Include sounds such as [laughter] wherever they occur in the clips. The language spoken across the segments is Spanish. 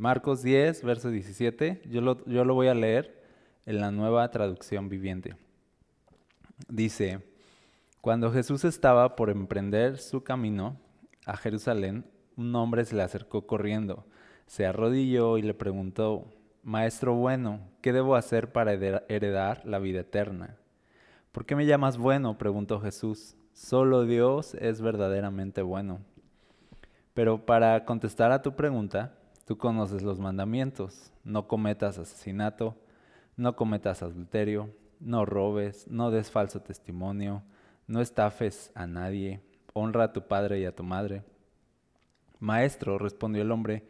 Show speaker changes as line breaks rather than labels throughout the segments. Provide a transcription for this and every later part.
Marcos 10, verso 17. Yo lo, yo lo voy a leer en la nueva traducción viviente. Dice, cuando Jesús estaba por emprender su camino a Jerusalén, un hombre se le acercó corriendo, se arrodilló y le preguntó, Maestro bueno, ¿qué debo hacer para heredar la vida eterna? ¿Por qué me llamas bueno? preguntó Jesús. Solo Dios es verdaderamente bueno. Pero para contestar a tu pregunta, tú conoces los mandamientos. No cometas asesinato, no cometas adulterio, no robes, no des falso testimonio, no estafes a nadie, honra a tu padre y a tu madre. Maestro, respondió el hombre,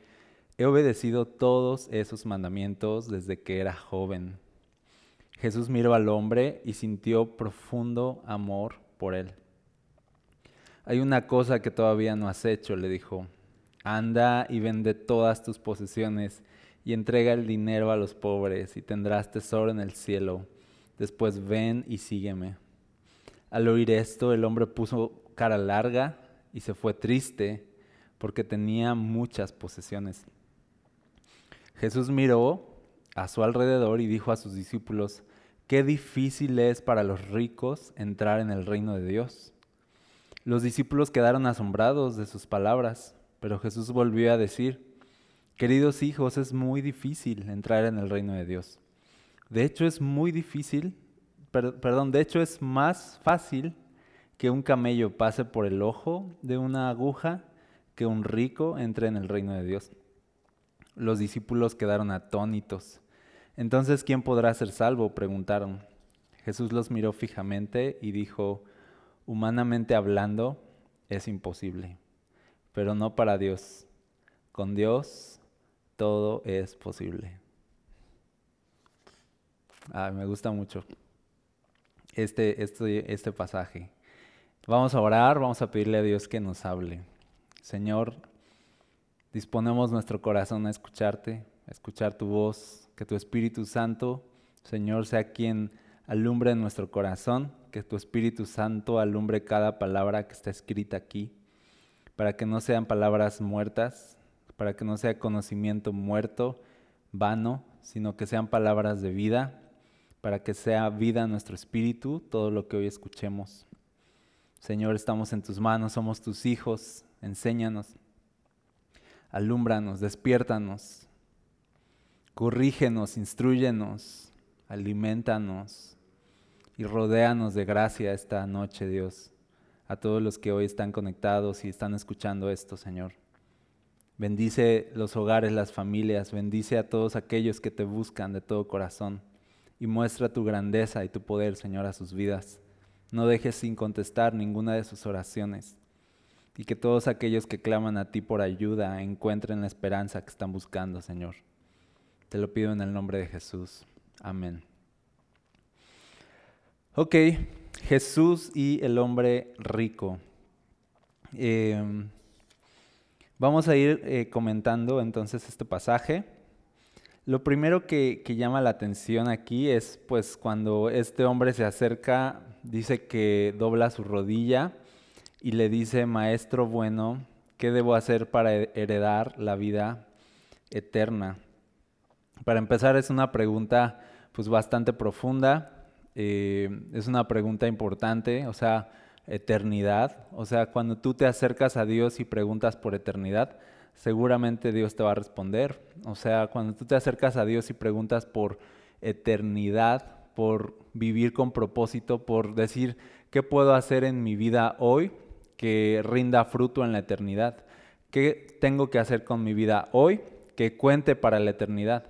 he obedecido todos esos mandamientos desde que era joven. Jesús miró al hombre y sintió profundo amor por él. Hay una cosa que todavía no has hecho, le dijo. Anda y vende todas tus posesiones y entrega el dinero a los pobres y tendrás tesoro en el cielo. Después ven y sígueme. Al oír esto, el hombre puso cara larga y se fue triste porque tenía muchas posesiones. Jesús miró a su alrededor y dijo a sus discípulos, qué difícil es para los ricos entrar en el reino de Dios. Los discípulos quedaron asombrados de sus palabras, pero Jesús volvió a decir, queridos hijos, es muy difícil entrar en el reino de Dios. De hecho, es muy difícil, perdón, de hecho es más fácil que un camello pase por el ojo de una aguja que un rico entre en el reino de Dios. Los discípulos quedaron atónitos. Entonces, ¿quién podrá ser salvo? preguntaron. Jesús los miró fijamente y dijo, humanamente hablando, es imposible, pero no para Dios. Con Dios todo es posible. me gusta mucho este, este, este pasaje. Vamos a orar, vamos a pedirle a Dios que nos hable. Señor, disponemos nuestro corazón a escucharte, a escuchar tu voz, que tu Espíritu Santo, Señor, sea quien alumbre nuestro corazón, que tu Espíritu Santo alumbre cada palabra que está escrita aquí, para que no sean palabras muertas, para que no sea conocimiento muerto, vano, sino que sean palabras de vida, para que sea vida nuestro espíritu, todo lo que hoy escuchemos. Señor, estamos en tus manos, somos tus hijos, enséñanos, alúmbranos, despiértanos, corrígenos, instruyenos, alimentanos y rodéanos de gracia esta noche, Dios, a todos los que hoy están conectados y están escuchando esto, Señor. Bendice los hogares, las familias, bendice a todos aquellos que te buscan de todo corazón y muestra tu grandeza y tu poder, Señor, a sus vidas. No dejes sin contestar ninguna de sus oraciones y que todos aquellos que claman a ti por ayuda encuentren la esperanza que están buscando, Señor. Te lo pido en el nombre de Jesús. Amén. Ok, Jesús y el hombre rico. Em, vamos a ir eh, comentando entonces este pasaje. Lo primero que, que, llama la atención aquí es pues cuando este hombre se acerca, dice que dobla su rodilla y le dice, Maestro bueno, ¿qué debo hacer para heredar la vida eterna? Para empezar es una pregunta pues bastante profunda, eh, es una pregunta importante, o sea, eternidad, o sea, cuando tú te acercas a Dios y preguntas por eternidad, seguramente Dios te va a responder, o sea, cuando tú te acercas a Dios y preguntas por eternidad, por vivir con propósito, por decir, ¿qué puedo hacer en mi vida hoy? que rinda fruto en la eternidad. ¿Qué tengo que hacer con mi vida hoy que cuente para la eternidad?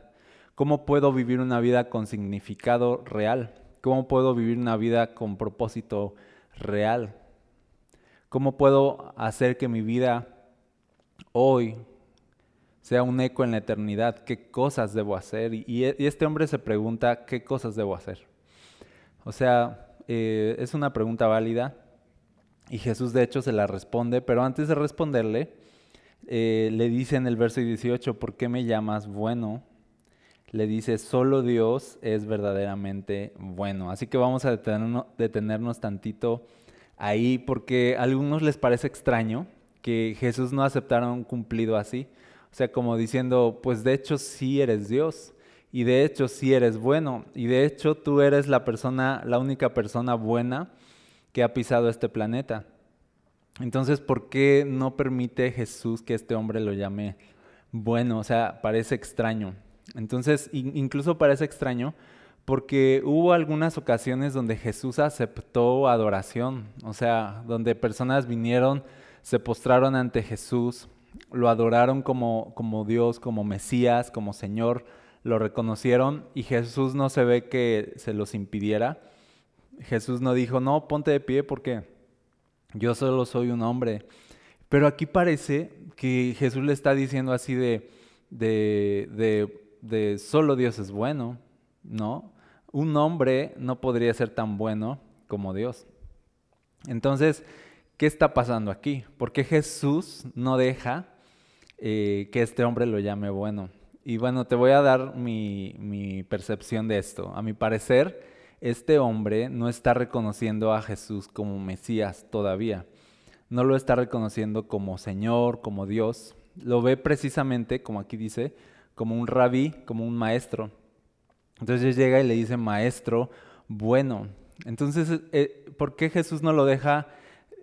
¿Cómo puedo vivir una vida con significado real? ¿Cómo puedo vivir una vida con propósito real? ¿Cómo puedo hacer que mi vida hoy sea un eco en la eternidad? ¿Qué cosas debo hacer? Y, este hombre se pregunta, ¿qué cosas debo hacer? O sea, eh, es una pregunta válida y Jesús de hecho se la responde, pero antes de responderle, eh, le dice en el verso 18, ¿por qué me llamas bueno? Le dice, solo Dios es verdaderamente bueno. Así que vamos a detenernos, tantito ahí porque a algunos les parece extraño que Jesús no aceptara un cumplido así. O sea, como diciendo, pues de hecho sí eres Dios y de hecho sí eres bueno y de hecho tú eres la persona, la única persona buena que ha pisado este planeta. Entonces, ¿por qué no permite Jesús que este hombre lo llame bueno? O sea, parece extraño. Entonces, incluso parece extraño porque hubo algunas ocasiones donde Jesús aceptó adoración, o sea, donde personas vinieron, se postraron ante Jesús, lo adoraron como, como Dios, como Mesías, como Señor, lo reconocieron y Jesús no se ve que se los impidiera. Jesús no dijo, no, ponte de pie porque yo solo soy un hombre. Pero aquí parece que Jesús le está diciendo así de, de, de, de solo Dios es bueno, ¿no? Un hombre no podría ser tan bueno como Dios. Entonces, ¿qué está pasando aquí? ¿Por qué Jesús no deja eh, que este hombre lo llame bueno? Y bueno, te voy a dar mi, mi percepción de esto. A mi parecer, este hombre no está reconociendo a Jesús como Mesías todavía. No lo está reconociendo como Señor, como Dios. Lo ve precisamente, como aquí dice, como un rabí, como un maestro. Entonces llega y le dice, maestro, bueno. Entonces, eh, ¿por qué Jesús no lo deja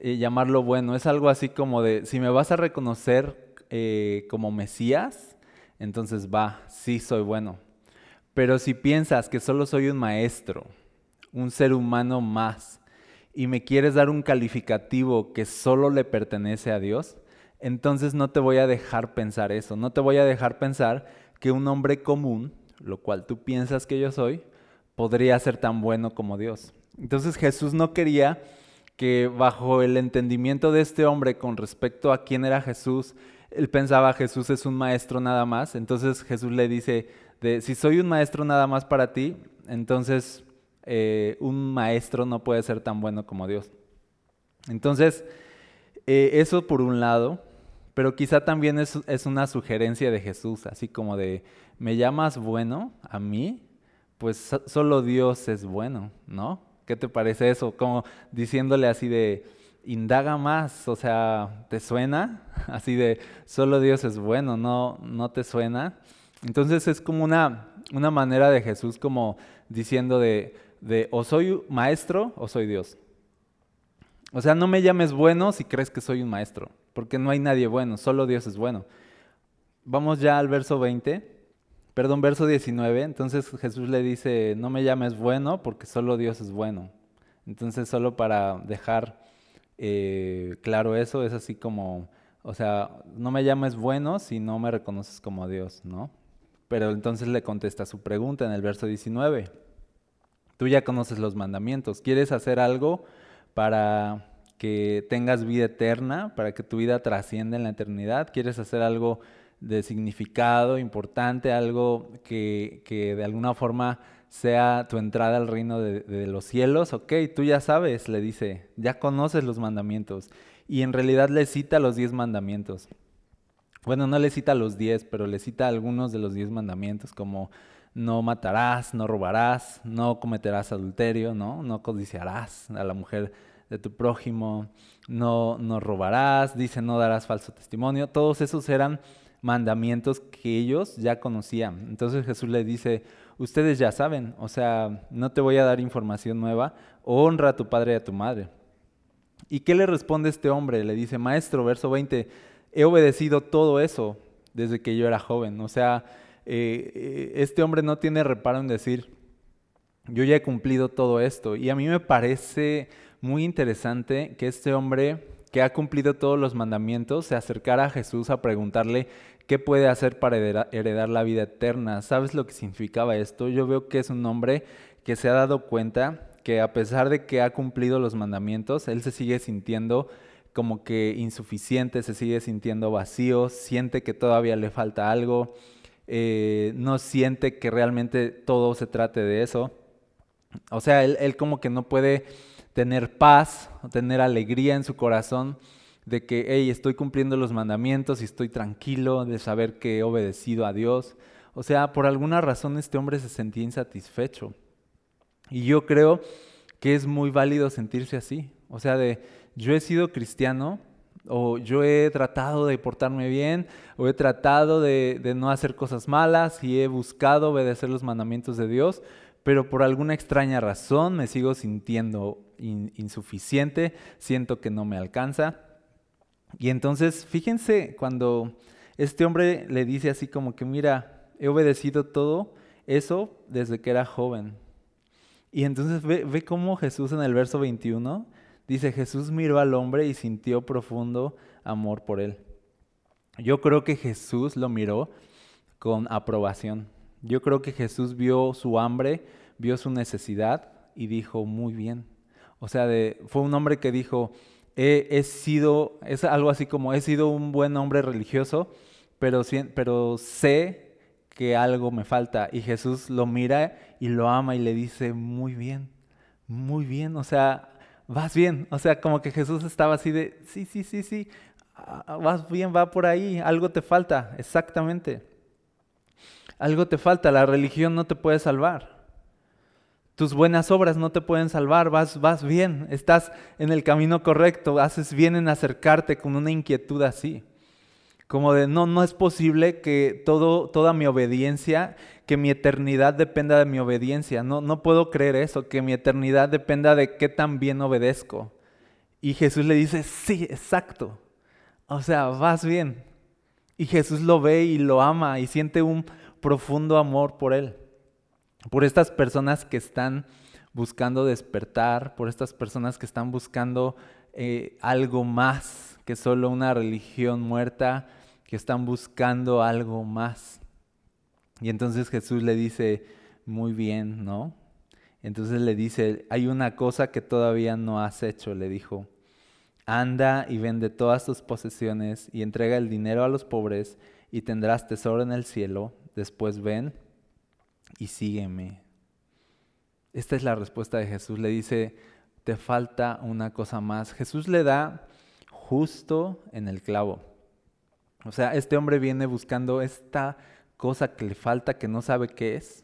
eh, llamarlo bueno? Es algo así como de, si me vas a reconocer eh, como Mesías, entonces va, sí soy bueno. Pero si piensas que solo soy un maestro, un ser humano más, y me quieres dar un calificativo que solo le pertenece a Dios, entonces no te voy a dejar pensar eso, no te voy a dejar pensar que un hombre común, lo cual tú piensas que yo soy, podría ser tan bueno como Dios. Entonces Jesús no quería que bajo el entendimiento de este hombre con respecto a quién era Jesús, él pensaba Jesús es un maestro nada más, entonces Jesús le dice, si soy un maestro nada más para ti, entonces eh, un maestro no puede ser tan bueno como Dios. Entonces, eh, eso por un lado, pero quizá también es, es, una sugerencia de Jesús, así como de, ¿me llamas bueno a mí? Pues solo Dios es bueno, ¿no? ¿Qué te parece eso? Como diciéndole así de, indaga más, o sea, ¿te suena? [laughs] Así de, solo Dios es bueno, ¿no, no te suena? Entonces es como una, una manera de Jesús como diciendo de, de, o soy maestro o soy Dios. O sea, no me llames bueno si crees que soy un maestro, porque no hay nadie bueno, solo Dios es bueno. Vamos ya al verso 20, perdón, verso 19. Entonces Jesús le dice, no me llames bueno porque solo Dios es bueno. Entonces solo para dejar eh, claro eso, es así como, o sea, no me llames bueno si no me reconoces como Dios, ¿no? Pero entonces le contesta su pregunta en el verso 19. Tú ya conoces los mandamientos, ¿quieres hacer algo para que tengas vida eterna, para que tu vida trascienda en la eternidad? ¿Quieres hacer algo de significado importante, algo que, que de alguna forma sea tu entrada al reino de, los cielos, ok, tú ya sabes, le dice, ya conoces los mandamientos. Y en realidad le cita los diez mandamientos. Bueno, no le cita los diez, pero le cita algunos de los diez mandamientos, como no matarás, no robarás, no cometerás adulterio, ¿no? No codiciarás a la mujer de tu prójimo, no, no robarás, dice no darás falso testimonio. Todos esos eran mandamientos que ellos ya conocían. Entonces Jesús le dice, ustedes ya saben, o sea, no te voy a dar información nueva, honra a tu padre y a tu madre. ¿Y qué le responde este hombre? Le dice, maestro, verso 20, he obedecido todo eso desde que yo era joven. O sea, eh, eh, este hombre no tiene reparo en decir, yo ya he cumplido todo esto. Y a mí me parece muy interesante que este hombre que ha cumplido todos los mandamientos se acercara a Jesús a preguntarle ¿Qué puede hacer para heredar la vida eterna? ¿Sabes lo que significaba esto? Yo veo que es un hombre que se ha dado cuenta que a pesar de que ha cumplido los mandamientos, él se sigue sintiendo como que insuficiente, se sigue sintiendo vacío, siente que todavía le falta algo, eh, no siente que realmente todo se trate de eso. O sea, él, él como que no puede tener paz, tener alegría en su corazón de que, hey, estoy cumpliendo los mandamientos y estoy tranquilo de saber que he obedecido a Dios. O sea, por alguna razón este hombre se sentía insatisfecho. Y yo creo que es muy válido sentirse así. O sea, de yo he sido cristiano o yo he tratado de portarme bien, o he tratado de, no hacer cosas malas y he buscado obedecer los mandamientos de Dios, pero por alguna extraña razón me sigo sintiendo insuficiente, siento que no me alcanza. Y entonces, fíjense cuando este hombre le dice así como que, mira, he obedecido todo eso desde que era joven. Y entonces ve, ve cómo Jesús en el verso 21 dice, Jesús miró al hombre y sintió profundo amor por él. Yo creo que Jesús lo miró con aprobación. Yo creo que Jesús vio su hambre, vio su necesidad y dijo, muy bien. O sea, fue un hombre que dijo, he, sido, es algo así como, he sido un buen hombre religioso, pero, pero sé que algo me falta. Y Jesús lo mira y lo ama y le dice, muy bien, muy bien. O sea, vas bien. O sea, como que Jesús estaba así de, sí, sí, sí, sí, ah, vas bien, va por ahí, algo te falta, exactamente. Algo te falta, la religión no te puede salvar. Tus buenas obras no te pueden salvar, vas, vas bien, estás en el camino correcto, haces bien en acercarte con una inquietud así. Como de, no, no es posible que todo, toda mi obediencia, que mi eternidad dependa de mi obediencia. No, no puedo creer eso, que mi eternidad dependa de qué tan bien obedezco. Y Jesús le dice, sí, exacto. O sea, vas bien. Y Jesús lo ve y lo ama y siente un profundo amor por él por estas personas que están buscando despertar, por estas personas que están buscando eh, algo más que solo una religión muerta, que están buscando algo más. Y entonces Jesús le dice, muy bien, ¿no? Entonces le dice, hay una cosa que todavía no has hecho, le dijo. Anda y vende todas tus posesiones y entrega el dinero a los pobres y tendrás tesoro en el cielo. Después ven y sígueme. Esta es la respuesta de Jesús. Le dice, te falta una cosa más. Jesús le da justo en el clavo. O sea, este hombre viene buscando esta cosa que le falta, que no sabe qué es.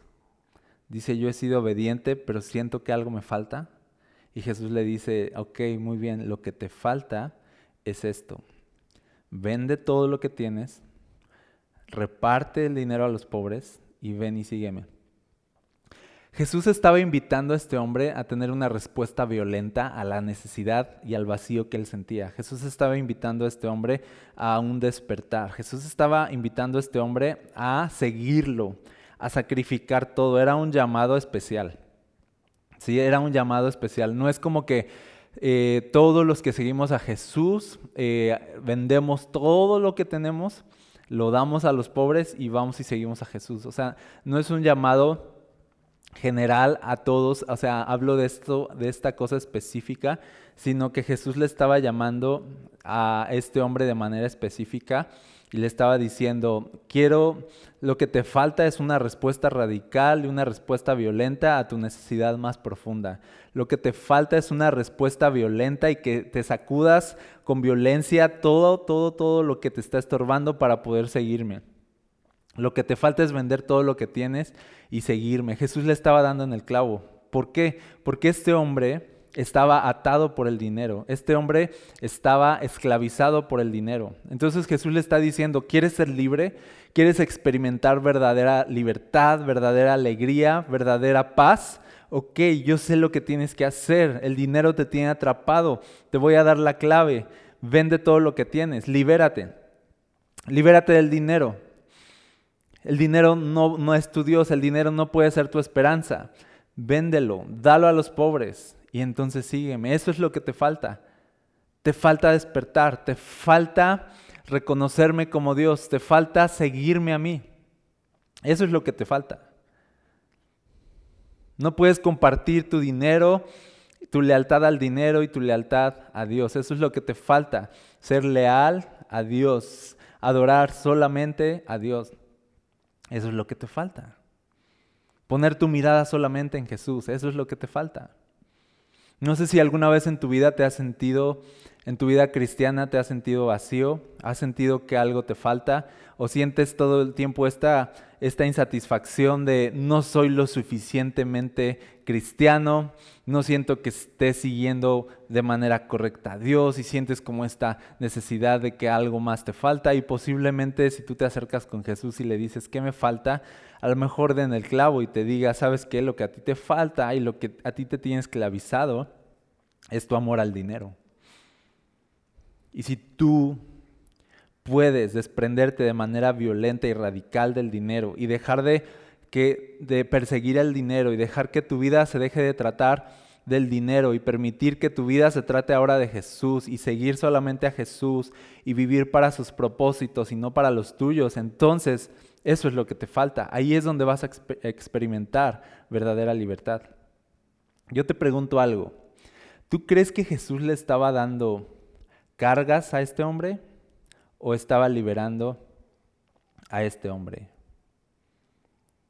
Dice, yo he sido obediente, pero siento que algo me falta. Y Jesús le dice, ok, muy bien, lo que te falta es esto. Vende todo lo que tienes, reparte el dinero a los pobres y ven y sígueme. Jesús estaba invitando a este hombre a tener una respuesta violenta a la necesidad y al vacío que él sentía. Jesús estaba invitando a este hombre a un despertar. Jesús estaba invitando a este hombre a seguirlo, a sacrificar todo. Era un llamado especial. Sí, era un llamado especial. No es como que eh, todos los que seguimos a Jesús eh, vendemos todo lo que tenemos, lo damos a los pobres y vamos y seguimos a Jesús. O sea, no es un llamado general a todos, o sea, hablo de esto, de esta cosa específica, sino que Jesús le estaba llamando a este hombre de manera específica y le estaba diciendo, quiero, lo que te falta es una respuesta radical y una respuesta violenta a tu necesidad más profunda. Lo que te falta es una respuesta violenta y que te sacudas con violencia todo, todo, todo lo que te está estorbando para poder seguirme. Lo que te falta es vender todo lo que tienes y seguirme. Jesús le estaba dando en el clavo. ¿Por qué? Porque este hombre estaba atado por el dinero. Este hombre estaba esclavizado por el dinero. Entonces Jesús le está diciendo, ¿quieres ser libre? ¿Quieres experimentar verdadera libertad, verdadera alegría, verdadera paz? Ok, yo sé lo que tienes que hacer. El dinero te tiene atrapado. Te voy a dar la clave. Vende todo lo que tienes. Libérate. Libérate del dinero. El dinero no, es tu Dios, el dinero no puede ser tu esperanza. Véndelo, dalo a los pobres y entonces sígueme. Eso es lo que te falta. Te falta despertar, te falta reconocerme como Dios, te falta seguirme a mí. Eso es lo que te falta. No puedes compartir tu dinero, tu lealtad al dinero y tu lealtad a Dios. Eso es lo que te falta. Ser leal a Dios, adorar solamente a Dios. Eso es lo que te falta. Poner tu mirada solamente en Jesús, eso es lo que te falta. No sé si alguna vez en tu vida te has sentido en tu vida cristiana te has sentido vacío, has sentido que algo te falta o sientes todo el tiempo esta, esta insatisfacción de no soy lo suficientemente cristiano, no siento que esté siguiendo de manera correcta a Dios y sientes como esta necesidad de que algo más te falta y posiblemente si tú te acercas con Jesús y le dices, ¿qué me falta? A lo mejor den el clavo y te diga, ¿sabes qué? Lo que a ti te falta y lo que a ti te tiene esclavizado es tu amor al dinero. Y si tú puedes desprenderte de manera violenta y radical del dinero y dejar de, que, de perseguir el dinero y dejar que tu vida se deje de tratar del dinero y permitir que tu vida se trate ahora de Jesús y seguir solamente a Jesús y vivir para sus propósitos y no para los tuyos, entonces eso es lo que te falta. Ahí es donde vas a experimentar verdadera libertad. Yo te pregunto algo. ¿Tú crees que Jesús le estaba dando cargas a este hombre o estaba liberando a este hombre?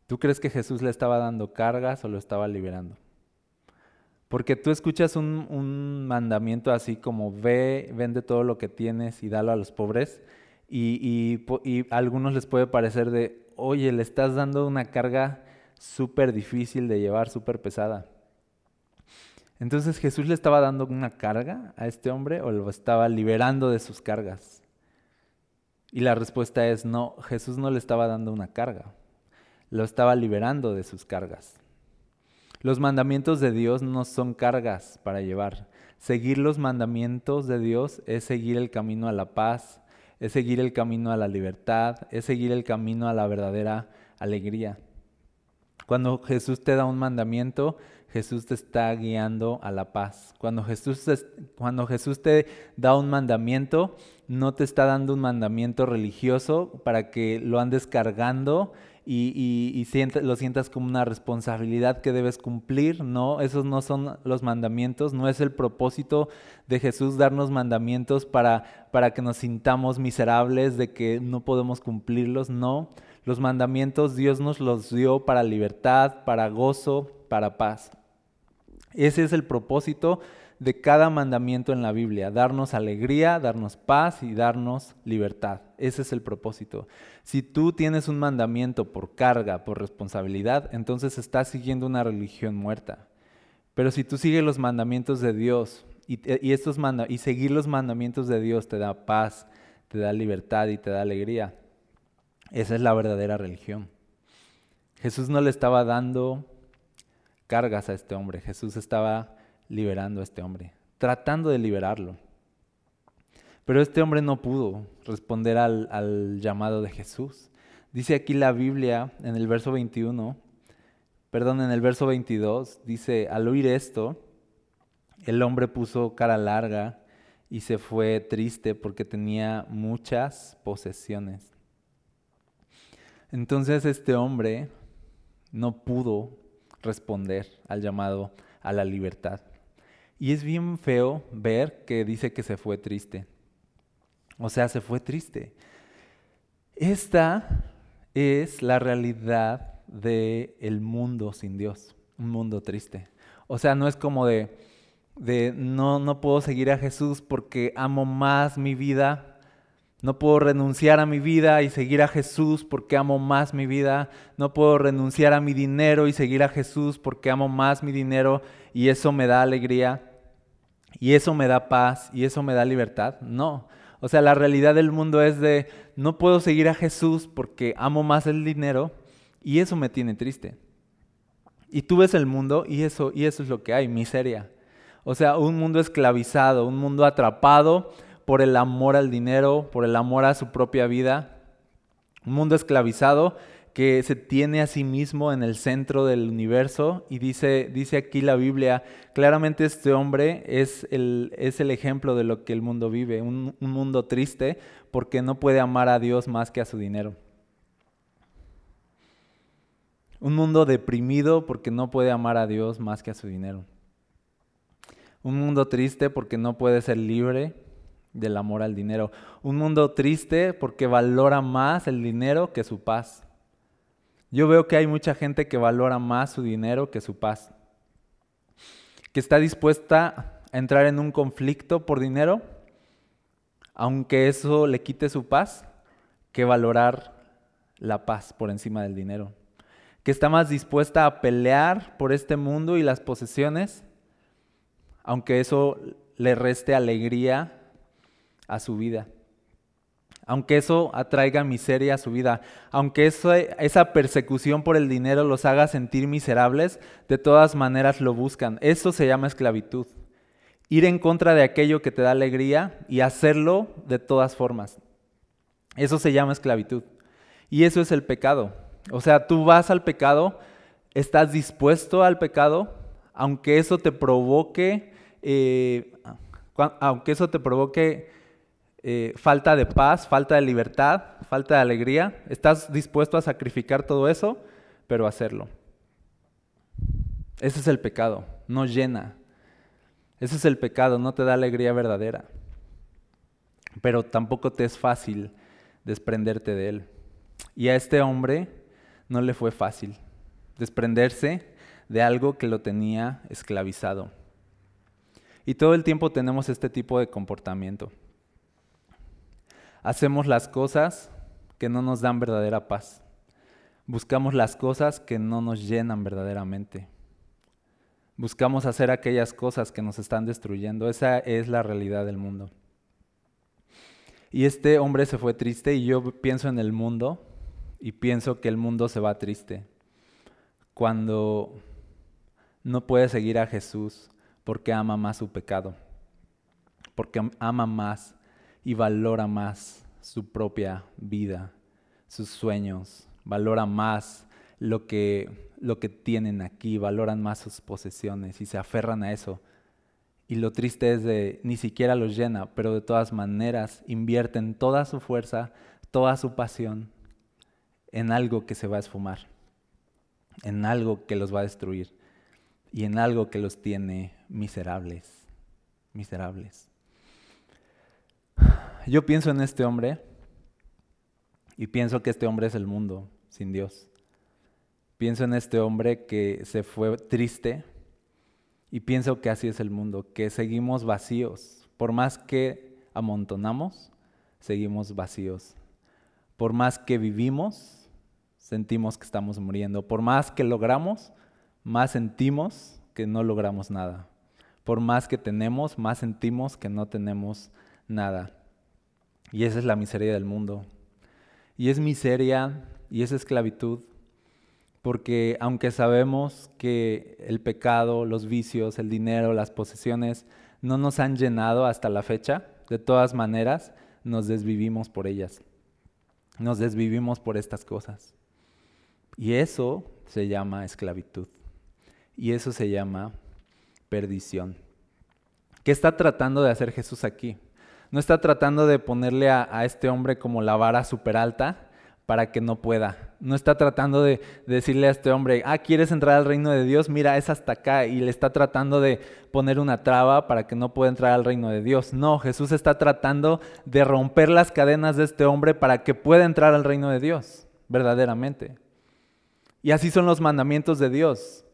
¿Tú crees que Jesús le estaba dando cargas o lo estaba liberando? Porque tú escuchas un, mandamiento así como ve, vende todo lo que tienes y dalo a los pobres. Y, y a algunos les puede parecer de, oye, le estás dando una carga súper difícil de llevar, súper pesada. Entonces Jesús le estaba dando una carga a este hombre o lo estaba liberando de sus cargas. Y la respuesta es no, Jesús no le estaba dando una carga, lo estaba liberando de sus cargas. Los mandamientos de Dios no son cargas para llevar. Seguir los mandamientos de Dios es seguir el camino a la paz, es seguir el camino a la libertad, es seguir el camino a la verdadera alegría. Cuando Jesús te da un mandamiento, Jesús te está guiando a la paz. Cuando Jesús, cuando Jesús te da un mandamiento, no te está dando un mandamiento religioso para que lo andes cargando y, lo sientas como una responsabilidad que debes cumplir. No, esos no son los mandamientos, no es el propósito de Jesús darnos mandamientos para, para que nos sintamos miserables de que no podemos cumplirlos. No, los mandamientos Dios nos los dio para libertad, para gozo, para paz. Ese es el propósito de cada mandamiento en la Biblia, darnos alegría, darnos paz y darnos libertad. Ese es el propósito. Si tú tienes un mandamiento por carga, por responsabilidad, entonces estás siguiendo una religión muerta. Pero si tú sigues los mandamientos de Dios y, y seguir los mandamientos de Dios te da paz, te da libertad y te da alegría, esa es la verdadera religión. Jesús no le estaba dando cargas a este hombre. Jesús estaba liberando a este hombre, tratando de liberarlo. Pero este hombre no pudo responder al, llamado de Jesús. Dice aquí la Biblia en el verso 21, perdón, en el verso 22, dice, al oír esto, el hombre puso cara larga y se fue triste porque tenía muchas posesiones. Entonces este hombre no pudo responder al llamado a la libertad. Y es bien feo ver que dice que se fue triste. O sea, se fue triste. Esta es la realidad del el mundo sin Dios, un mundo triste. O sea, no es como de, de no, no puedo seguir a Jesús porque amo más mi vida no puedo renunciar a mi vida y seguir a Jesús porque amo más mi vida. No puedo renunciar a mi dinero y seguir a Jesús porque amo más mi dinero y eso me da alegría y eso me da paz y eso me da libertad. No. O sea, la realidad del mundo es de no puedo seguir a Jesús porque amo más el dinero y eso me tiene triste. Y tú ves el mundo y eso, y eso es lo que hay, miseria. O sea, un mundo esclavizado, un mundo atrapado por el amor al dinero, por el amor a su propia vida. Un mundo esclavizado que se tiene a sí mismo en el centro del universo y dice, dice aquí la Biblia, claramente este hombre es el, es el ejemplo de lo que el mundo vive, un, un mundo triste porque no puede amar a Dios más que a su dinero. Un mundo deprimido porque no puede amar a Dios más que a su dinero. Un mundo triste porque no puede ser libre del amor al dinero. Un mundo triste porque valora más el dinero que su paz. Yo veo que hay mucha gente que valora más su dinero que su paz. Que está dispuesta a entrar en un conflicto por dinero aunque eso le quite su paz, que valorar la paz por encima del dinero. Que está más dispuesta a pelear por este mundo y las posesiones, aunque eso le reste alegría a su vida. Aunque eso atraiga miseria a su vida, aunque esa persecución por el dinero los haga sentir miserables, de todas maneras lo buscan. Eso se llama esclavitud. Ir en contra de aquello que te da alegría y hacerlo de todas formas. Eso se llama esclavitud. Y eso es el pecado. O sea, tú vas al pecado, estás dispuesto al pecado, aunque eso te provoque, eh, aunque eso te provoque eh, falta de paz, falta de libertad, falta de alegría, estás dispuesto a sacrificar todo eso, pero hacerlo. Ese es el pecado, no llena. Ese es el pecado, no te da alegría verdadera. Pero tampoco te es fácil desprenderte de él. Y a este hombre no le fue fácil desprenderse de algo que lo tenía esclavizado. Y todo el tiempo tenemos este tipo de comportamiento. Hacemos las cosas que no nos dan verdadera paz. Buscamos las cosas que no nos llenan verdaderamente. Buscamos hacer aquellas cosas que nos están destruyendo. Esa es la realidad del mundo. Y este hombre se fue triste y yo pienso en el mundo y pienso que el mundo se va triste cuando no puede seguir a Jesús porque ama más su pecado, porque ama más y valora más su propia vida, sus sueños, valora más lo que, lo que tienen aquí, valoran más sus posesiones y se aferran a eso y lo triste es de ni siquiera los llena, pero de todas maneras invierten toda su fuerza, toda su pasión en algo que se va a esfumar, en algo que los va a destruir y en algo que los tiene miserables, miserables. Yo pienso en este hombre y pienso que este hombre es el mundo sin Dios. Pienso en este hombre que se fue triste y pienso que así es el mundo, que seguimos vacíos. Por más que amontonamos, seguimos vacíos. Por más que vivimos, sentimos que estamos muriendo. Por más que logramos, más sentimos que no logramos nada. Por más que tenemos, más sentimos que no tenemos nada. Y esa es la miseria del mundo. Y es miseria y es esclavitud porque aunque sabemos que el pecado, los vicios, el dinero, las posesiones no nos han llenado hasta la fecha, de todas maneras nos desvivimos por ellas. Nos desvivimos por estas cosas. Y eso se llama esclavitud. Y eso se llama perdición. ¿Qué está tratando de hacer Jesús aquí? No está tratando de ponerle a, a este hombre como la vara súper alta para que no pueda. No está tratando de, decirle a este hombre, ah, ¿quieres entrar al reino de Dios? Mira, es hasta acá. Y le está tratando de poner una traba para que no pueda entrar al reino de Dios. No, Jesús está tratando de romper las cadenas de este hombre para que pueda entrar al reino de Dios, verdaderamente. Y así son los mandamientos de Dios.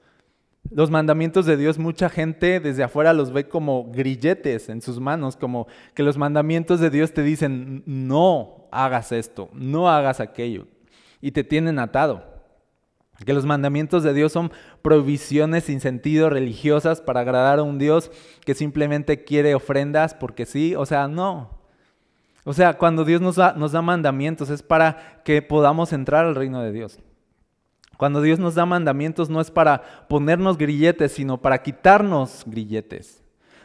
Los mandamientos de Dios, mucha gente desde afuera los ve como grilletes en sus manos, como que los mandamientos de Dios te dicen, no hagas esto, no hagas aquello, y te tienen atado. Que los mandamientos de Dios son provisiones sin sentido religiosas para agradar a un Dios que simplemente quiere ofrendas porque sí, o sea, no. O sea, cuando Dios nos nos da mandamientos es para que podamos entrar al reino de Dios. Cuando Dios nos da mandamientos no es para ponernos grilletes, sino para quitarnos grilletes.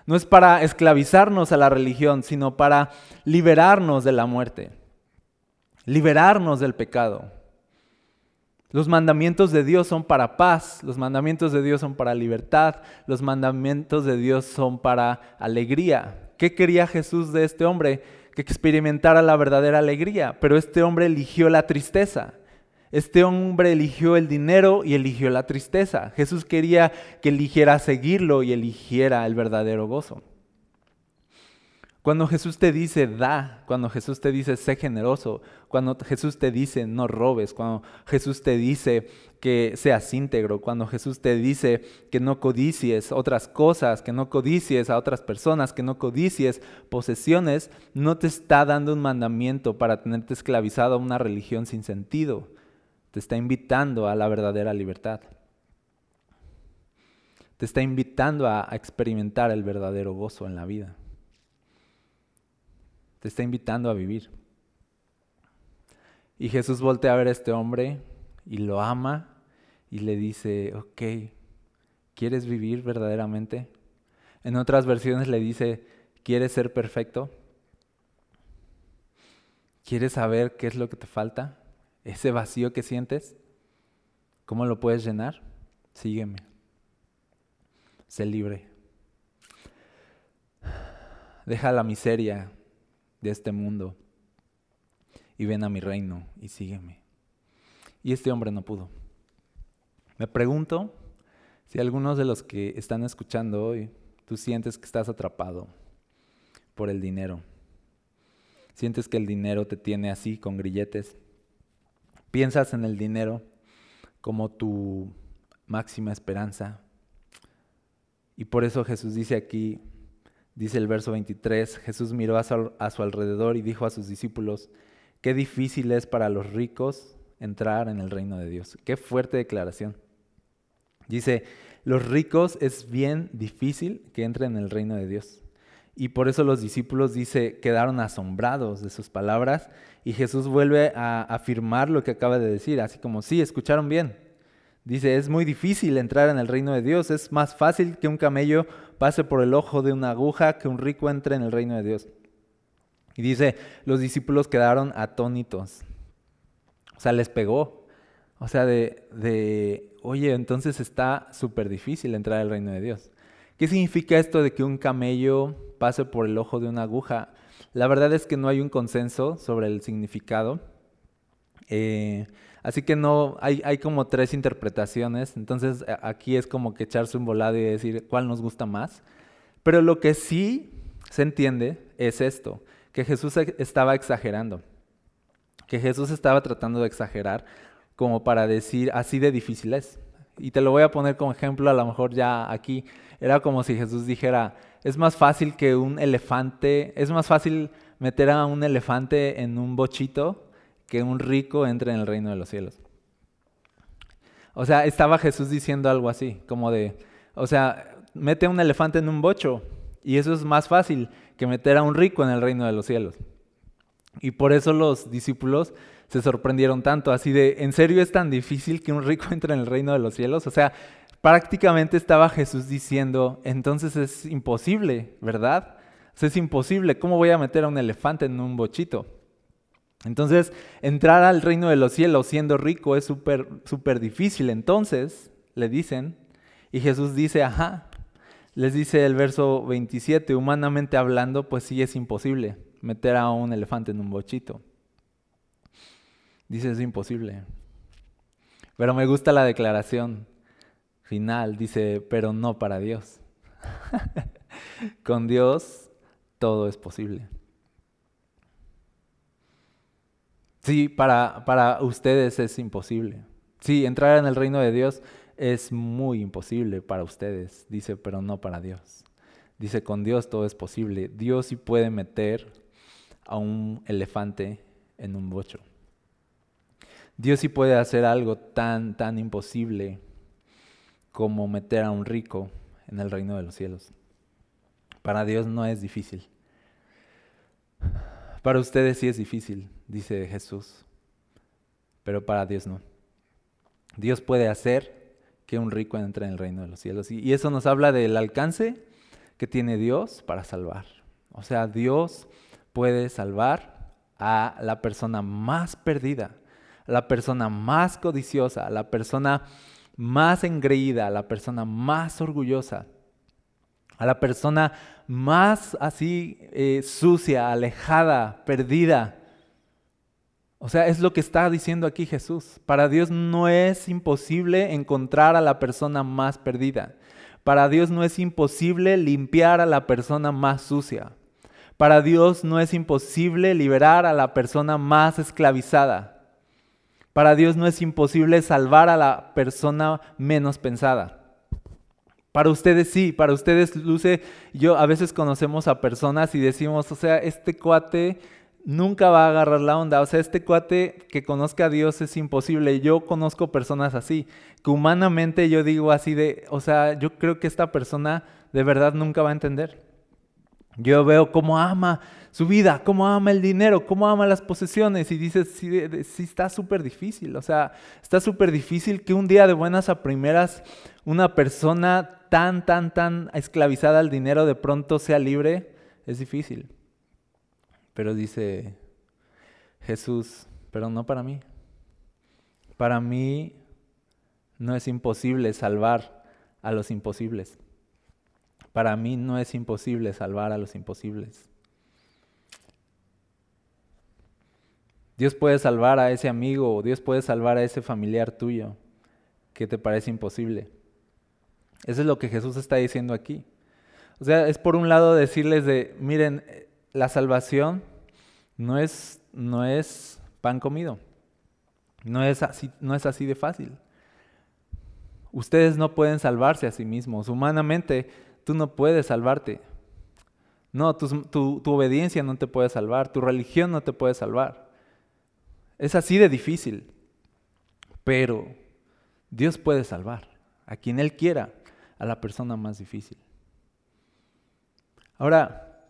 No es para esclavizarnos a la religión, sino para liberarnos de la muerte, liberarnos del pecado. Los mandamientos de Dios son para paz, los mandamientos de Dios son para libertad, los mandamientos de Dios son para alegría. ¿Qué quería Jesús de este hombre? Que experimentara la verdadera alegría, pero este hombre eligió la tristeza. Este hombre eligió el dinero y eligió la tristeza. Jesús quería que eligiera seguirlo y eligiera el verdadero gozo. Cuando Jesús te dice da, cuando Jesús te dice sé generoso, cuando Jesús te dice no robes, cuando Jesús te dice que seas íntegro, cuando Jesús te dice que no codicies otras cosas, que no codicies a otras personas, que no codicies posesiones, no te está dando un mandamiento para tenerte esclavizado a una religión sin sentido. Te está invitando a la verdadera libertad. Te está invitando a experimentar el verdadero gozo en la vida te está invitando a vivir. Y Jesús voltea a ver a este hombre y lo ama y le dice, ok, ¿quieres vivir verdaderamente? En otras versiones le dice, ¿quieres ser perfecto? ¿Quieres saber qué es lo que te falta? ¿Ese vacío que sientes? ¿Cómo lo puedes llenar? Sígueme. Sé libre. Deja la miseria, de este mundo y ven a mi reino y sígueme. Y este hombre no pudo. Me pregunto si algunos de los que están escuchando hoy, tú sientes que estás atrapado por el dinero. Sientes que el dinero te tiene así, con grilletes. Piensas en el dinero como tu máxima esperanza. Y por eso Jesús dice aquí, Dice el verso 23, Jesús miró a su, alrededor y dijo a sus discípulos, qué difícil es para los ricos entrar en el reino de Dios. Qué fuerte declaración. Dice, los ricos es bien difícil que entren en el reino de Dios. Y por eso los discípulos, dice, quedaron asombrados de sus palabras y Jesús vuelve a afirmar lo que acaba de decir, así como, sí, escucharon bien. Dice, es muy difícil entrar en el reino de Dios, es más fácil que un camello pase por el ojo de una aguja que un rico entre en el reino de Dios. Y dice, los discípulos quedaron atónitos. O sea, les pegó. O sea, de, de oye, entonces está súper difícil entrar al reino de Dios. ¿Qué significa esto de que un camello pase por el ojo de una aguja? La verdad es que no hay un consenso sobre el significado. Eh, Así que no, hay, hay como tres interpretaciones, entonces aquí es como que echarse un volado y decir cuál nos gusta más. Pero lo que sí se entiende es esto, que Jesús estaba exagerando, que Jesús estaba tratando de exagerar como para decir así de difícil es. Y te lo voy a poner como ejemplo, a lo mejor ya aquí, era como si Jesús dijera, es más fácil que un elefante, es más fácil meter a un elefante en un bochito que un rico entre en el reino de los cielos. O sea, estaba Jesús diciendo algo así, como de, o sea, mete a un elefante en un bocho y eso es más fácil que meter a un rico en el reino de los cielos. Y por eso los discípulos se sorprendieron tanto, así de, ¿en serio es tan difícil que un rico [laughs] entre en el reino de los cielos? O sea, prácticamente estaba Jesús diciendo, entonces es imposible, ¿verdad? es imposible, ¿cómo voy a meter a un elefante en un bochito? Entonces, entrar al reino de los cielos siendo rico es súper, súper difícil. Entonces, le dicen, y Jesús dice, ajá, les dice el verso 27, humanamente hablando, pues sí es imposible meter a un elefante en un bochito. Dice, es imposible. Pero me gusta la declaración final, dice, pero no para Dios. [laughs] Con Dios todo es posible. Sí, para, para ustedes es imposible. Sí, entrar en el reino de Dios es muy imposible para ustedes, dice, pero no para Dios. Dice, con Dios todo es posible. Dios sí puede meter a un elefante en un bocho. Dios sí puede hacer algo tan, tan imposible como meter a un rico en el reino de los cielos. Para Dios no es difícil. Para ustedes sí es difícil, dice Jesús, pero para Dios no. Dios puede hacer que un rico entre en el reino de los cielos. Y eso nos habla del alcance que tiene Dios para salvar. O sea, Dios puede salvar a la persona más perdida, la persona más codiciosa, la persona más engreída, la persona más orgullosa, a la persona más así eh, sucia, alejada, perdida. O sea, es lo que está diciendo aquí Jesús. Para Dios no es imposible encontrar a la persona más perdida. Para Dios no es imposible limpiar a la persona más sucia. Para Dios no es imposible liberar a la persona más esclavizada. Para Dios no es imposible salvar a la persona menos pensada. Para ustedes sí, para ustedes luce, yo a veces conocemos a personas y decimos, o sea, este cuate nunca va a agarrar la onda, o sea, este cuate que conozca a Dios es imposible. Yo conozco personas así, que humanamente yo digo así de, o sea, yo creo que esta persona de verdad nunca va a entender. Yo veo cómo ama su vida, cómo ama el dinero, cómo ama las posesiones y dices, sí, sí está súper difícil, o sea, está súper difícil que un día de buenas a primeras una persona tan, tan, tan esclavizada al dinero de pronto sea libre, es difícil. Pero dice Jesús, pero no para mí. Para mí no es imposible salvar a los imposibles. Para mí no es imposible salvar a los imposibles. Dios puede salvar a ese amigo o Dios puede salvar a ese familiar tuyo que te parece imposible. Eso es lo que Jesús está diciendo aquí. O sea, es por un lado decirles de, miren, la salvación no es, no es pan comido. No es, así, no es así de fácil. Ustedes no pueden salvarse a sí mismos. Humanamente, tú no puedes salvarte. No, tu, tu obediencia no te puede salvar, tu religión no te puede salvar. Es así de difícil. Pero Dios puede salvar a quien Él quiera, a la persona más difícil. Ahora,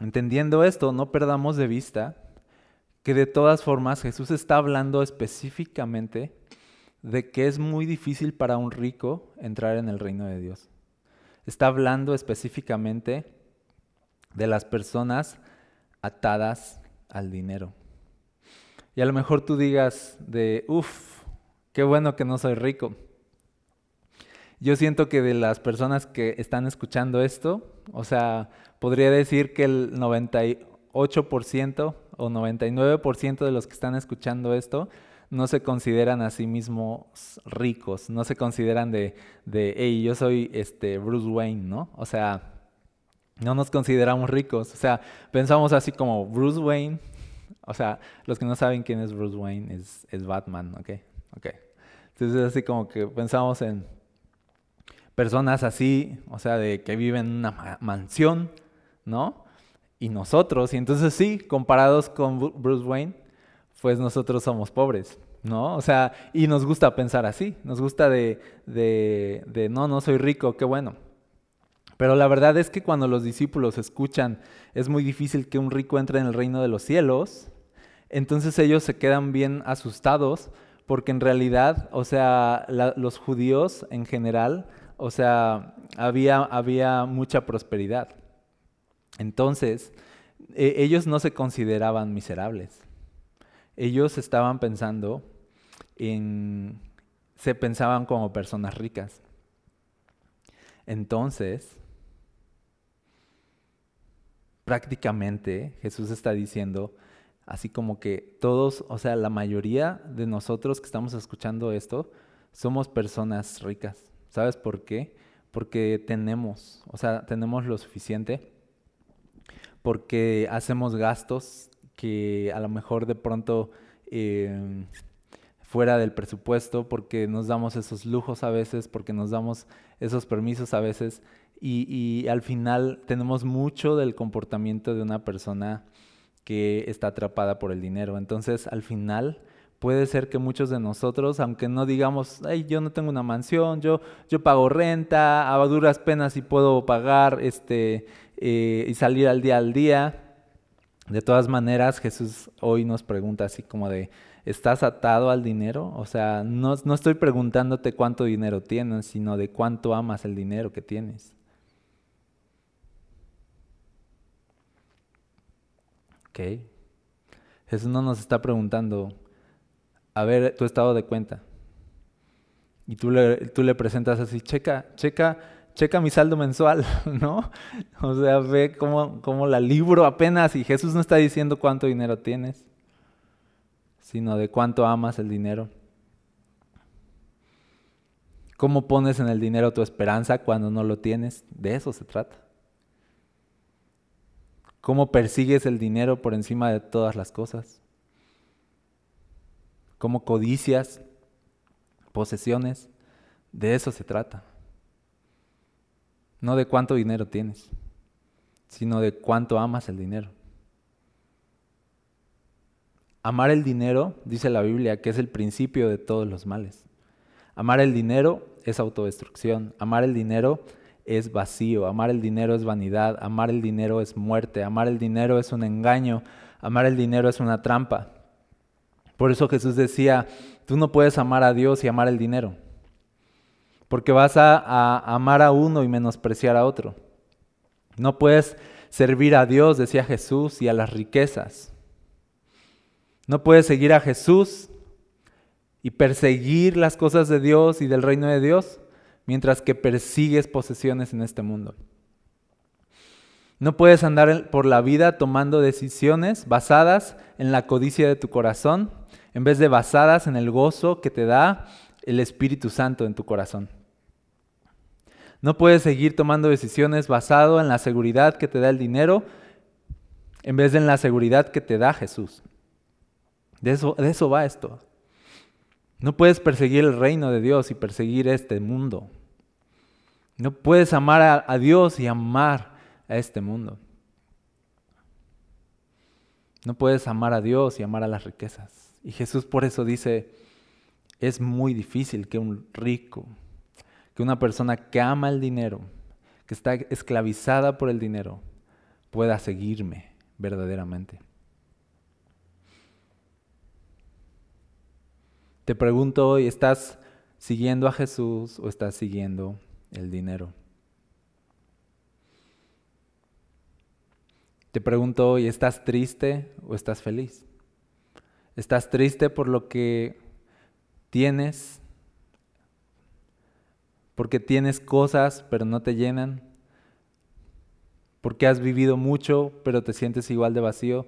entendiendo esto, no perdamos de vista que de todas formas Jesús está hablando específicamente de que es muy difícil para un rico entrar en el reino de Dios. Está hablando específicamente de las personas atadas al dinero. Y a lo mejor tú digas de, uff, qué bueno que no soy rico. Yo siento que de las personas que están escuchando esto, o sea, podría decir que el 98% o 99% de los que están escuchando esto no se consideran a sí mismos ricos, no se consideran de, de hey, yo soy este Bruce Wayne, ¿no? O sea, no nos consideramos ricos, o sea, pensamos así como Bruce Wayne, o sea, los que no saben quién es Bruce Wayne es, es Batman, ¿ok? Ok. Entonces así como que pensamos en personas así, o sea, de que viven en una mansión, ¿no? Y nosotros, y entonces sí, comparados con Bruce Wayne, pues nosotros somos pobres, ¿no? O sea, y nos gusta pensar así, nos gusta de, de, de no, no soy rico, qué bueno. Pero la verdad es que cuando los discípulos escuchan, es muy difícil que un rico entre en el reino de los cielos, entonces ellos se quedan bien asustados porque en realidad, o sea, los judíos en general o sea, había, había mucha prosperidad. Entonces, e, ellos no se consideraban miserables. Ellos estaban pensando en, se pensaban como personas ricas. Entonces, prácticamente Jesús está diciendo, así como que todos, o sea, la mayoría de nosotros que estamos escuchando esto, somos personas ricas. ¿Sabes por qué? Porque tenemos, o sea, tenemos lo suficiente, porque hacemos gastos que a lo mejor de pronto em, fuera del presupuesto, porque nos damos esos lujos a veces, porque nos damos esos permisos a veces, y, y al final tenemos mucho del comportamiento de una persona que está atrapada por el dinero. Entonces, al final, Puede ser que muchos de nosotros, aunque no digamos, ay, yo no tengo una mansión, yo, yo pago renta, a duras penas y puedo pagar este, eh, y salir al día al día. De todas maneras, Jesús hoy nos pregunta así como de, ¿estás atado al dinero? O sea, no, no estoy preguntándote cuánto dinero tienes, sino de cuánto amas el dinero que tienes. Ok. Jesús no nos está preguntando, a ver tu estado de cuenta. Y tú le, tú le presentas así, checa, checa, checa mi saldo mensual, [laughs] ¿no? O sea, ve cómo, cómo la libro apenas y Jesús no está diciendo cuánto dinero tienes, sino de cuánto amas el dinero. ¿Cómo pones en el dinero tu esperanza cuando no lo tienes? De eso se trata. cómo persigues el dinero por encima de todas las cosas, cómo codicias posesiones, de eso se trata. No de cuánto dinero tienes, sino de cuánto amas el dinero. Amar el dinero, dice la Biblia, que es el principio de todos los males. Amar el dinero es autodestrucción. Amar el dinero es vacío. Amar el dinero es vanidad. Amar el dinero es muerte. Amar el dinero es un engaño. Amar el dinero es una trampa. Por eso Jesús decía, tú no puedes amar a Dios y amar el dinero. Porque vas a, amar a uno y menospreciar a otro. No puedes servir a Dios, decía Jesús, y a las riquezas. No puedes seguir a Jesús y perseguir las cosas de Dios y del reino de Dios mientras que persigues posesiones en este mundo. No puedes andar por la vida tomando decisiones basadas en la codicia de tu corazón en vez de basadas en el gozo que te da el Espíritu Santo en tu corazón. No puedes seguir tomando decisiones basado en la seguridad que te da el dinero en vez de en la seguridad que te da Jesús. De eso, va esto. No puedes perseguir el reino de Dios y perseguir este mundo. No puedes amar a Dios y amar a este mundo. No puedes amar a Dios y amar a las riquezas. Y Jesús por eso dice, es muy difícil que un rico, que una persona que ama el dinero, que está esclavizada por el dinero, pueda seguirme verdaderamente. Te pregunto hoy, ¿estás siguiendo a Jesús o estás siguiendo el dinero? Te pregunto hoy, ¿estás triste o estás feliz? ¿Estás triste por lo que tienes? Porque tienes cosas pero no te llenan? Porque has vivido mucho pero te sientes igual de vacío?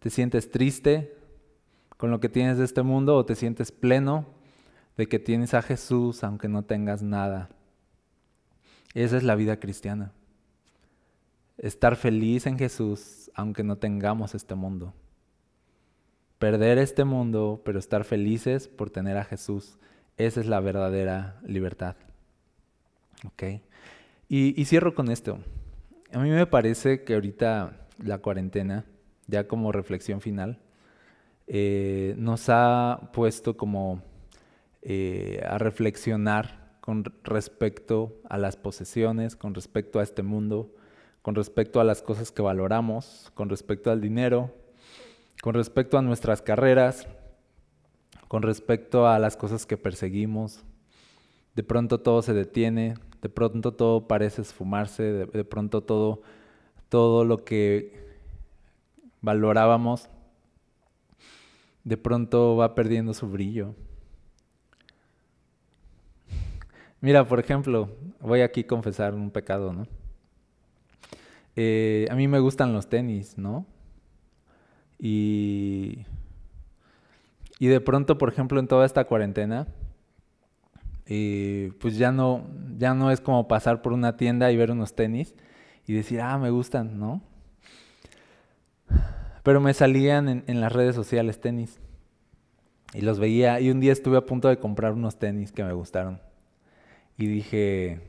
¿Te sientes triste con lo que tienes de este mundo o te sientes pleno de que tienes a Jesús aunque no tengas nada. Esa es la vida cristiana. Estar feliz en Jesús aunque no tengamos este mundo. Perder este mundo, pero estar felices por tener a Jesús. Esa es la verdadera libertad. ¿Ok? Y, y cierro con esto. A mí me parece que ahorita la cuarentena, ya como reflexión final, eh, nos ha puesto como eh, a reflexionar con respecto a las posesiones, con respecto a este mundo, con respecto a las cosas que valoramos, con respecto al dinero, con respecto a nuestras carreras, con respecto a las cosas que perseguimos. De pronto todo se detiene, de pronto todo parece esfumarse, de, pronto todo, todo lo que valorábamos de pronto va perdiendo su brillo. Mira, por ejemplo, voy aquí a confesar un pecado, ¿no? Eh, a mí me gustan los tenis, ¿no? Y, y de pronto, por ejemplo, en toda esta cuarentena, eh, pues ya no, ya no es como pasar por una tienda y ver unos tenis y decir, ah, me gustan, ¿no? Pero me salían en, las redes sociales tenis. Y los veía. Y un día estuve a punto de comprar unos tenis que me gustaron. Y dije,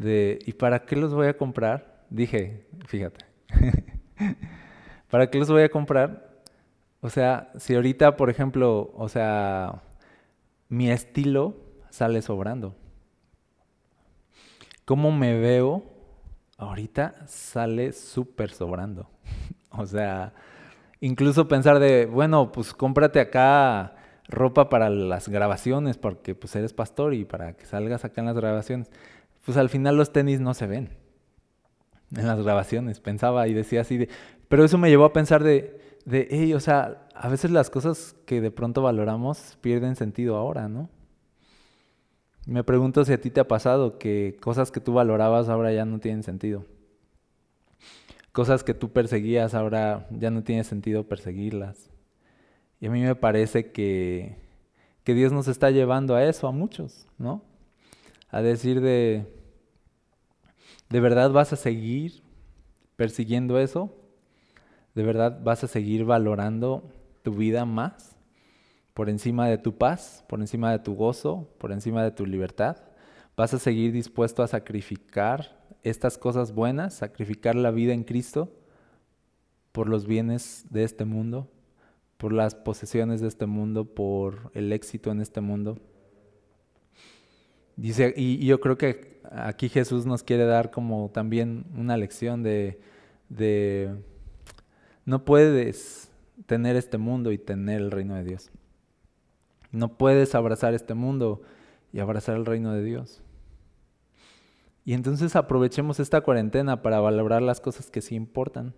¿y para qué los voy a comprar? Dije, fíjate, [laughs] ¿para qué los voy a comprar? O sea, si ahorita, por ejemplo, o sea, mi estilo sale sobrando. ¿Cómo me veo? Ahorita sale súper sobrando. [laughs] O sea, incluso pensar de, bueno, pues cómprate acá ropa para las grabaciones, porque pues eres pastor y para que salgas acá en las grabaciones. Pues al final los tenis no se ven en las grabaciones, pensaba y decía así de, pero eso me llevó a pensar de, de, hey, o sea, a veces las cosas que de pronto valoramos pierden sentido ahora, ¿no? Me pregunto si a ti te ha pasado que cosas que tú valorabas ahora ya no tienen sentido cosas que tú perseguías ahora ya no tiene sentido perseguirlas. Y a mí me parece que, que Dios nos está llevando a eso, a muchos, ¿no? A decir de, ¿de verdad vas a seguir persiguiendo eso, ¿de verdad vas a seguir valorando tu vida más por encima de tu paz, por encima de tu gozo, por encima de tu libertad? ¿Vas a seguir dispuesto a sacrificar estas cosas buenas, sacrificar la vida en Cristo por los bienes de este mundo, por las posesiones de este mundo, por el éxito en este mundo? Dice, y, yo creo que aquí Jesús nos quiere dar como también una lección de, no puedes tener este mundo y tener el reino de Dios. No puedes abrazar este mundo y abrazar el reino de Dios. Y entonces aprovechemos esta cuarentena para valorar las cosas que sí importan,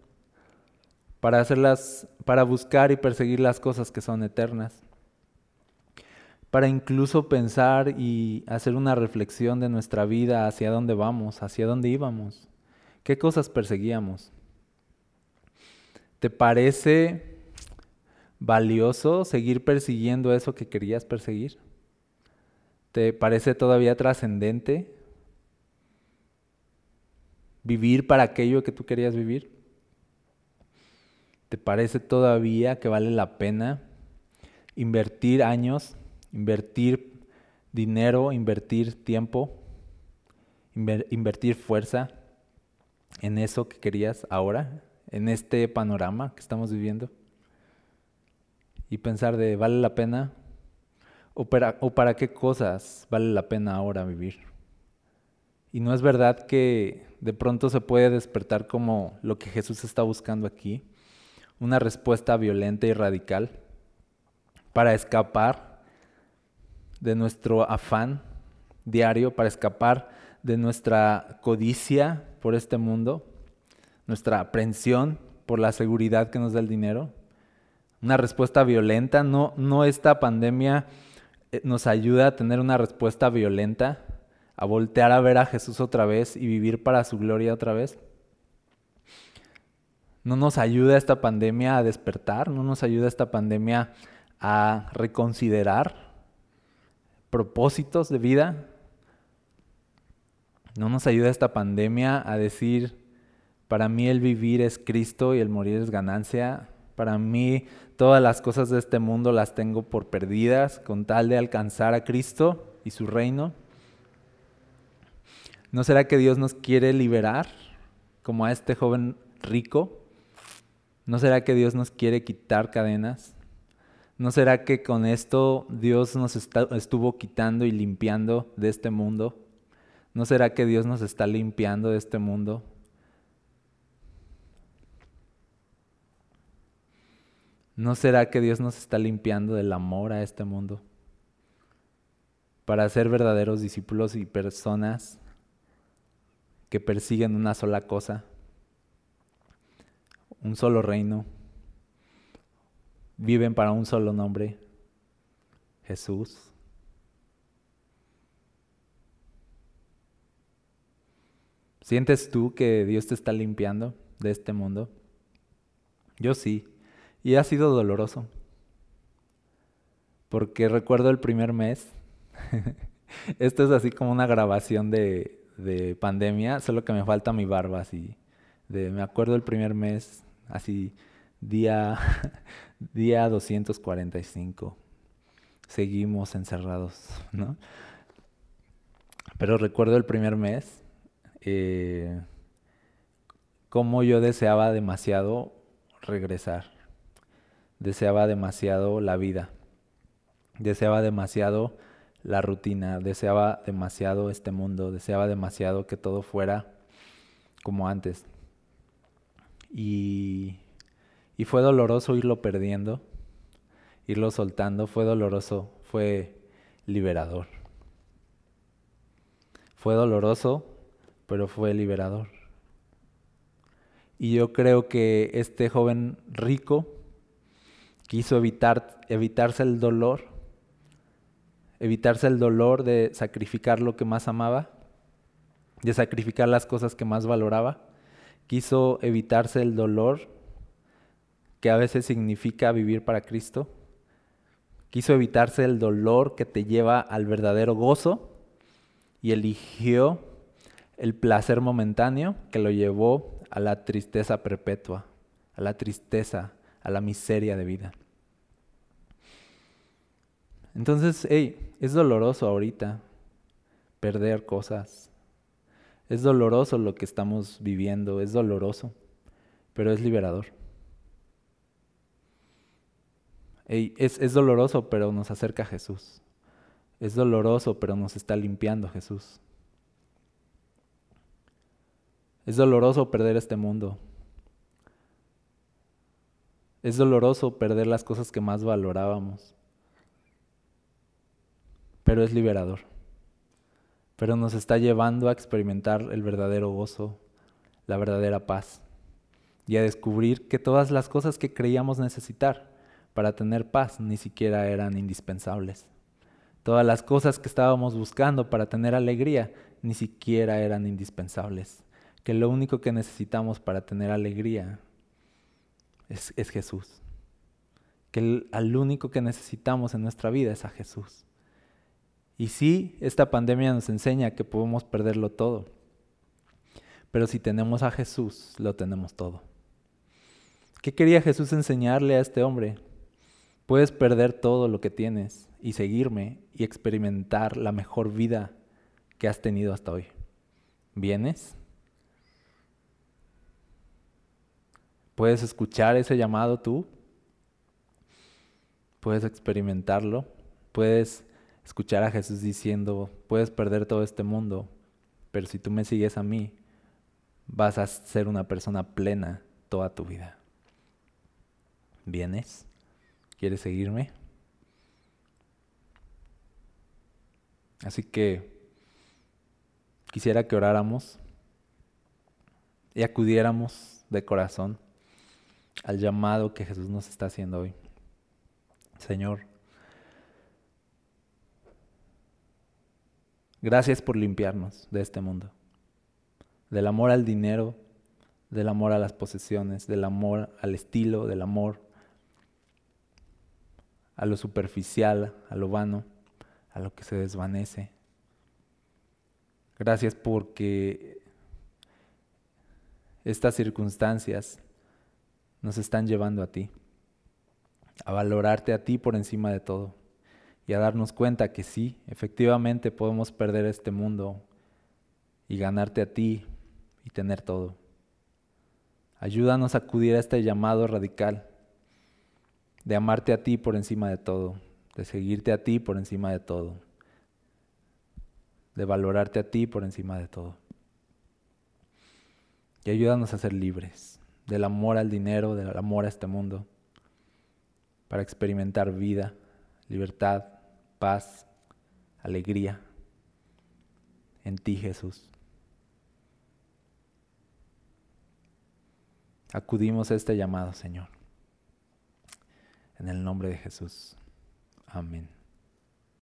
para hacerlas, para buscar y perseguir las cosas que son eternas para incluso pensar y hacer una reflexión de nuestra vida hacia dónde vamos, hacia dónde íbamos, qué cosas perseguíamos. ¿Te parece valioso seguir persiguiendo eso que querías perseguir? ¿Te parece todavía trascendente vivir para aquello que tú querías vivir? ¿Te parece todavía que vale la pena invertir años invertir dinero, invertir tiempo, invertir fuerza en eso que querías ahora, en este panorama que estamos viviendo. Y pensar de, ¿vale la pena? ¿O para, ¿O para qué cosas vale la pena ahora vivir? Y no es verdad que de pronto se puede despertar como lo que Jesús está buscando aquí, una respuesta violenta y radical para escapar de nuestro afán diario para escapar de nuestra codicia por este mundo, nuestra aprensión por la seguridad que nos da el dinero, una respuesta violenta. No, no esta pandemia eh, nos ayuda a tener una respuesta violenta, a voltear a ver a Jesús otra vez y vivir para su gloria otra vez. No nos ayuda esta pandemia a despertar, no nos ayuda esta pandemia a reconsiderar propósitos de vida. No nos ayuda esta pandemia a decir, para mí el vivir es Cristo y el morir es ganancia. Para mí todas las cosas de este mundo las tengo por perdidas con tal de alcanzar a Cristo y su reino. ¿No será que Dios nos quiere liberar como a este joven rico? ¿No será que Dios nos quiere quitar cadenas? ¿No será que con esto Dios nos estuvo quitando y limpiando de este mundo? ¿No será que Dios nos está limpiando de este mundo? ¿No será que Dios nos está limpiando del amor a este mundo? Para ser verdaderos discípulos y personas que persiguen una sola cosa, un solo reino viven para un solo nombre, Jesús. ¿Sientes tú que Dios te está limpiando de este mundo? Yo sí, y ha sido doloroso. Porque recuerdo el primer mes, [laughs] esto es así como una grabación de, de pandemia, solo que me falta mi barba así. Me acuerdo el primer mes, así día, [laughs] día 245. Seguimos encerrados, ¿no? Pero recuerdo el primer mes, eh, cómo yo deseaba demasiado regresar. Deseaba demasiado la vida. Deseaba demasiado la rutina. Deseaba demasiado este mundo. Deseaba demasiado que todo fuera como antes. Y y fue doloroso irlo perdiendo, irlo soltando, fue doloroso, fue liberador. Fue doloroso, pero fue liberador. Y yo creo que este joven rico quiso evitar, evitarse el dolor, evitarse el dolor de sacrificar lo que más amaba, de sacrificar las cosas que más valoraba. Quiso evitarse el dolor que a veces significa vivir para Cristo. Quiso evitarse el dolor que te lleva al verdadero gozo y eligió el placer momentáneo que lo llevó a la tristeza perpetua, a la tristeza, a la miseria de vida. Entonces, hey, es doloroso ahorita perder cosas. Es doloroso lo que estamos viviendo, es doloroso, pero es liberador. Hey, es, es doloroso, pero nos acerca a Jesús. Es doloroso, pero nos está limpiando Jesús. Es doloroso perder este mundo. Es doloroso perder las cosas que más valorábamos. Pero es liberador. Pero nos está llevando a experimentar el verdadero gozo, la verdadera paz. Y a descubrir que todas las cosas que creíamos necesitar para tener paz ni siquiera eran indispensables. Todas las cosas que estábamos buscando para tener alegría ni siquiera eran indispensables que lo único que necesitamos para tener alegría es, Jesús. Que al único que necesitamos en nuestra vida es a Jesús. Y sí, esta pandemia nos enseña que podemos perderlo todo. Pero si tenemos a Jesús, lo tenemos todo. ¿Qué quería Jesús enseñarle a este hombre? Puedes perder todo lo que tienes y seguirme y experimentar la mejor vida que has tenido hasta hoy. ¿Vienes? Puedes escuchar ese llamado tú. Puedes experimentarlo. Puedes escuchar a Jesús diciendo, puedes perder todo este mundo, pero si tú me sigues a mí, vas a ser una persona plena toda tu vida. ¿Vienes? ¿Quieres seguirme? Así que quisiera que oráramos y acudiéramos de corazón al llamado que Jesús nos está haciendo hoy. Señor, gracias por limpiarnos de este mundo, del amor al dinero, del amor a las posesiones, del amor al estilo, del amor a lo superficial, a lo vano, a lo que se desvanece. Gracias porque estas circunstancias nos están llevando a ti, a valorarte a ti por encima de todo y a darnos cuenta que sí, efectivamente podemos perder este mundo y ganarte a ti y tener todo. Ayúdanos a acudir a este llamado radical de amarte a ti por encima de todo, de seguirte a ti por encima de todo, de valorarte a ti por encima de todo. Y ayúdanos a ser libres del amor al dinero, del amor a este mundo, para experimentar vida, libertad, paz, alegría en ti Jesús. Acudimos a este llamado, Señor. En el nombre de Jesús. Amén.